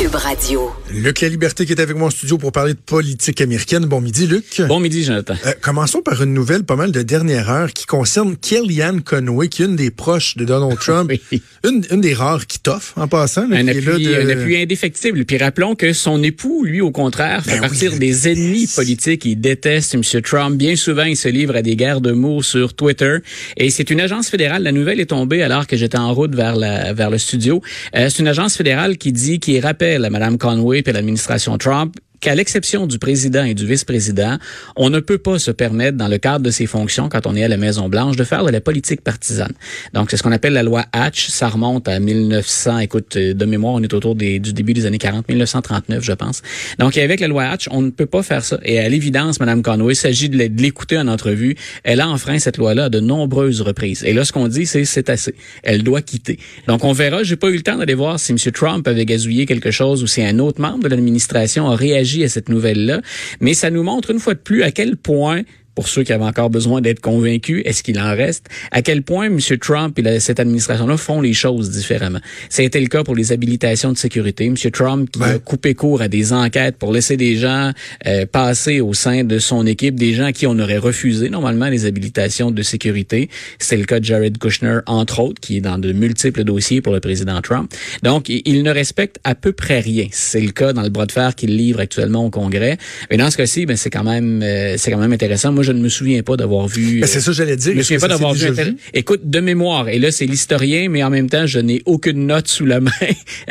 Cube Radio. Luc La Liberté qui est avec moi en studio pour parler de politique américaine. Bon midi, Luc. Bon midi, Jonathan. Euh, commençons par une nouvelle pas mal de dernière heure qui concerne Kellyanne Conway, qui est une des proches de Donald Trump. Oui. une, une des rares qui t'offre en passant. là, Un qui est là appui, de- un appui indéfectible. Puis rappelons que son époux, lui, au contraire, fait Ben oui, partir des ennemis politiques. Il déteste M. Trump. Bien souvent, il se livre à des guerres de mots sur Twitter. Et c'est une agence fédérale. La nouvelle est tombée alors que j'étais en route vers la, vers le studio. Euh, c'est une agence fédérale qui dit, qui rappelle à Mme Conway et l'administration Trump qu'à l'exception du président et du vice-président, on ne peut pas se permettre, dans le cadre de ses fonctions, quand on est à la Maison-Blanche, de faire de la politique partisane. Donc, c'est ce qu'on appelle la loi Hatch. Ça remonte à 1900. Écoute, euh, de mémoire, on est autour du début des années 40, 1939, je pense. Donc, avec la loi Hatch, on ne peut pas faire ça. Et à l'évidence, Mme Conway, il s'agit de l'é- de l'écouter en entrevue. Elle a enfreint cette loi-là de nombreuses reprises. Et là, ce qu'on dit, c'est c'est assez. Elle doit quitter. Donc, on verra. J'ai pas eu le temps d'aller voir si M. Trump avait gazouillé quelque chose ou si un autre membre de l'administration a réagi à cette nouvelle-là. Mais ça nous montre une fois de plus à quel point pour ceux qui avaient encore besoin d'être convaincus, est-ce qu'il en reste? À quel point M. Trump et la- cette administration-là font les choses différemment? Ça a été le cas pour les habilitations de sécurité. M. Trump qui a coupé court à des enquêtes pour laisser des gens euh, passer au sein de son équipe, des gens à qui on aurait refusé normalement les habilitations de sécurité. C'est le cas de Jared Kushner, entre autres, qui est dans de multiples dossiers pour le président Trump. Donc, il il ne respecte à peu près rien. C'est le cas dans le bras de fer qu'il livre actuellement au Congrès. Mais dans ce cas-ci, ben, c'est quand même euh, c'est quand même intéressant. Moi, je ne me souviens pas d'avoir vu. Ben, c'est ça j'allais dire. Je me souviens pas d'avoir vu. Écoute, de mémoire, et là c'est l'historien, mais en même temps, je n'ai aucune note sous la main.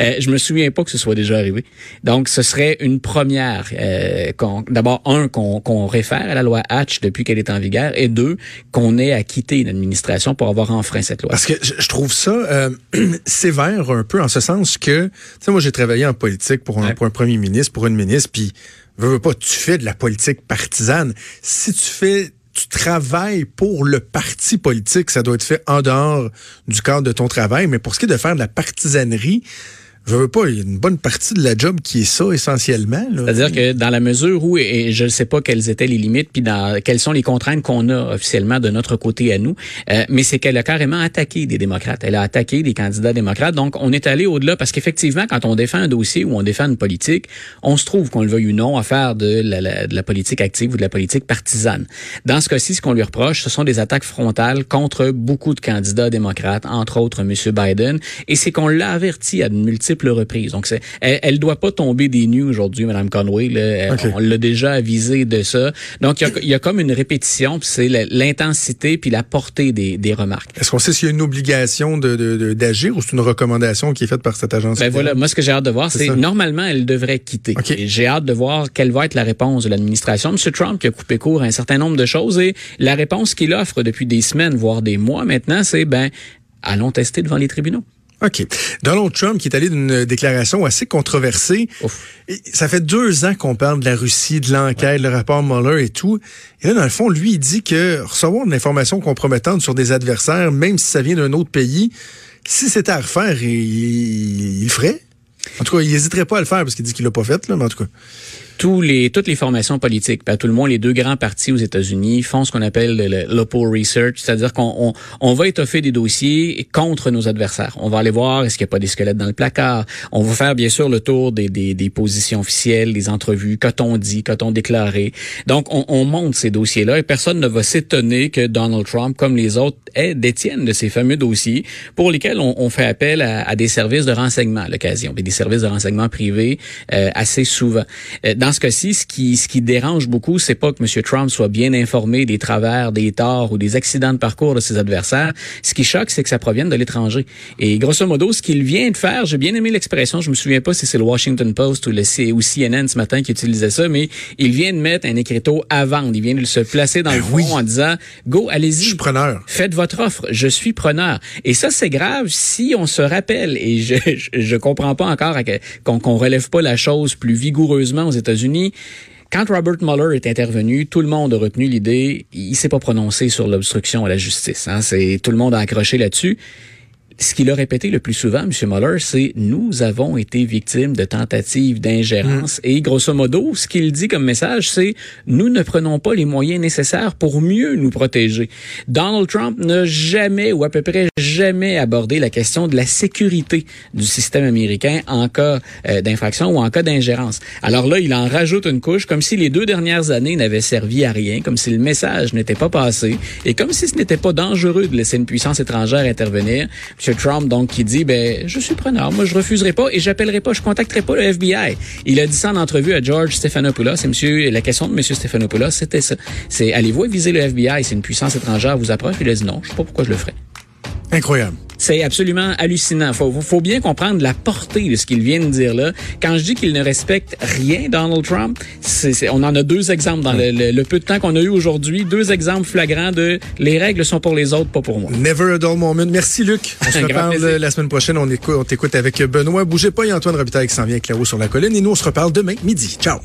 Euh, je me souviens pas que ce soit déjà arrivé. Donc, ce serait une première. euh, D'abord, un, qu'on réfère à la loi Hatch depuis qu'elle est en vigueur, et deux, qu'on ait à quitter une administration pour avoir enfreint cette loi. Parce que je je trouve ça euh, sévère un peu en ce sens que, tu sais, moi j'ai travaillé en politique pour un, Ouais. pour un premier ministre, pour une ministre, puis veux, veux pas, tu fais de la politique partisane. Si tu fais, tu travailles pour le parti politique, ça doit être fait en dehors du cadre de ton travail. Mais pour ce qui est de faire de la partisanerie, je veux pas, il y a une bonne partie de la job qui est ça essentiellement. C'est-à-dire que dans la mesure où, et je ne sais pas quelles étaient les limites, puis dans quelles sont les contraintes qu'on a officiellement de notre côté à nous, euh, mais c'est qu'elle a carrément attaqué des démocrates. Elle a attaqué des candidats démocrates. Donc, on est allé au-delà parce qu'effectivement, quand on défend un dossier ou on défend une politique, on se trouve, qu'on le veuille ou non, à faire de la, la- de la politique active ou de la politique partisane. Dans ce cas-ci, ce qu'on lui reproche, ce sont des attaques frontales contre beaucoup de candidats démocrates, entre autres M. Biden, et c'est qu'on l'a averti à de multiples reprises. Donc, c'est, elle, elle doit pas tomber des nues aujourd'hui, Mme Conway. Là. Elle- Ok. On l'a déjà avisé de ça. Donc, il y a, y a comme une répétition, puis c'est l'intensité puis la portée des, des remarques. Est-ce qu'on sait s'il y a une obligation de- de- d'agir ou c'est une recommandation qui est faite par cette agence? Ben voilà, moi ce que j'ai hâte de voir, C'est normalement elle devrait quitter. OK. Et J'ai hâte de voir quelle va être la réponse de l'administration. M. Trump qui a coupé court à un certain nombre de choses et la réponse qu'il offre depuis des semaines, voire des mois maintenant, c'est ben allons tester devant les tribunaux. OK. Donald Trump qui est allé d'une déclaration assez controversée. Et Ça fait deux ans qu'on parle de la Russie, de l'enquête, le rapport Mueller et tout. Et là, dans le fond, lui, il dit que recevoir de l'information compromettante sur des adversaires, même si ça vient d'un autre pays, si c'était à refaire, il, il le ferait. En tout cas, il n'hésiterait pas à le faire parce qu'il dit qu'il l'a pas fait, là, mais en tout cas. Tous les, toutes les formations politiques, pas tout le monde, les deux grands partis aux États-Unis font ce qu'on appelle le, l'oppo research, c'est-à-dire qu'on on, on va étoffer des dossiers contre nos adversaires. On va aller voir est-ce qu'il n'y a pas des squelettes dans le placard. On va faire bien sûr le tour des, des, des positions officielles, des entrevues, qu'a-t-on dit, qu'a-t-on déclaré. Donc on, on monte ces dossiers-là et personne ne va s'étonner que Donald Trump, comme les autres, ait, détiennent de ces fameux dossiers pour lesquels on, on fait appel à, à des services de renseignement à l'occasion, des services de renseignement privés euh, assez souvent. Euh, dans ce cas-ci, ce qui, ce qui dérange beaucoup, c'est pas que M. Trump soit bien informé des travers, des torts ou des accidents de parcours de ses adversaires. Ce qui choque, c'est que ça provienne de l'étranger. Et grosso modo, ce qu'il vient de faire, j'ai bien aimé l'expression, je me souviens pas si c'est le Washington Post ou le C- ou CNN ce matin qui utilisait ça, mais il vient de mettre un écriteau à vendre. Il vient de se placer dans Ben le oui. en disant, go, Je allez-y. suis preneur. Faites votre offre, je suis preneur. Et ça, c'est grave si on se rappelle, et je je, je comprends pas encore qu'on qu'on relève pas la chose plus vigoureusement aux États-Unis. Quand Robert Mueller est intervenu, tout le monde a retenu l'idée, il s'est pas prononcé sur l'obstruction à la justice. Hein, c'est tout le monde a accroché là-dessus. Ce qu'il a répété le plus souvent, M. Mueller, c'est nous avons été victimes de tentatives d'ingérence. Mm. Et grosso modo, ce qu'il dit comme message, c'est nous ne prenons pas les moyens nécessaires pour mieux nous protéger. Donald Trump n'a jamais ou à peu près jamais abordé la question de la sécurité du système américain en cas euh, d'infraction ou en cas d'ingérence. Alors là, il en rajoute une couche comme si les deux dernières années n'avaient servi à rien, comme si le message n'était pas passé et comme si ce n'était pas dangereux de laisser une puissance étrangère intervenir. M. Trump, donc, qui dit, ben, je suis preneur, moi, je refuserai pas et j'appellerai pas, je contacterai pas le FBI. Il a dit ça en entrevue à George Stephanopoulos. Et monsieur, la question de M. Stephanopoulos, c'était ça. C'est, allez-vous viser le FBI si une puissance étrangère vous approche? Il a dit non, je sais pas pourquoi je le ferai. Incroyable. C'est absolument hallucinant. Faut, faut bien comprendre la portée de ce qu'il vient de dire là. Quand je dis qu'il ne respecte rien, Donald Trump, c'est, on en a deux exemples dans le, peu de temps qu'on a eu aujourd'hui. Deux exemples flagrants de les règles sont pour les autres, pas pour moi. Never a dull moment. Merci Luc. On se reparle la semaine prochaine. On, écoute, on t'écoute avec Benoît. Bougez pas, a Antoine Robitaille qui s'en vient avec Claro sur la colline. Et nous, on se reparle demain midi. Ciao.